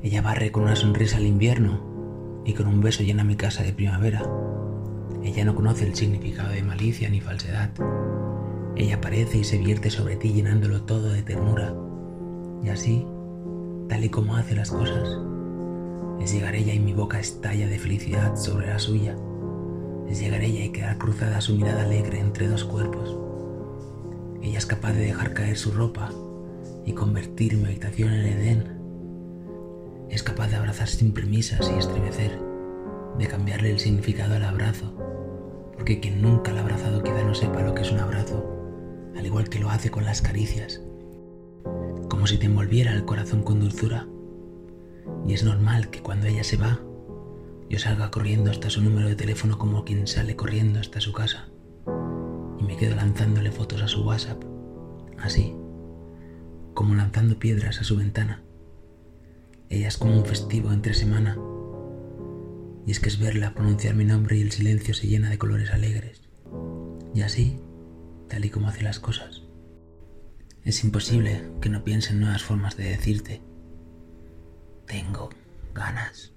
Ella barre con una sonrisa al invierno y con un beso llena mi casa de primavera. Ella no conoce el significado de malicia ni falsedad. Ella aparece y se vierte sobre ti llenándolo todo de ternura. Y así, tal y como hace las cosas, es llegar ella y mi boca estalla de felicidad sobre la suya. Es llegar ella y quedar cruzada su mirada alegre entre dos cuerpos. Ella es capaz de dejar caer su ropa y convertir mi habitación en Edén. Es capaz de abrazar sin premisas y estremecer, de cambiarle el significado al abrazo, porque quien nunca la ha abrazado quizá no sepa lo que es un abrazo, al igual que lo hace con las caricias, como si te envolviera el corazón con dulzura. Y es normal que cuando ella se va, yo salga corriendo hasta su número de teléfono como quien sale corriendo hasta su casa y me quedo lanzándole fotos a su WhatsApp, así, como lanzando piedras a su ventana. Ella es como un festivo entre semana, y es que es verla pronunciar mi nombre y el silencio se llena de colores alegres. Y así, tal y como hace las cosas. Es imposible que no piense en nuevas formas de decirte, tengo ganas.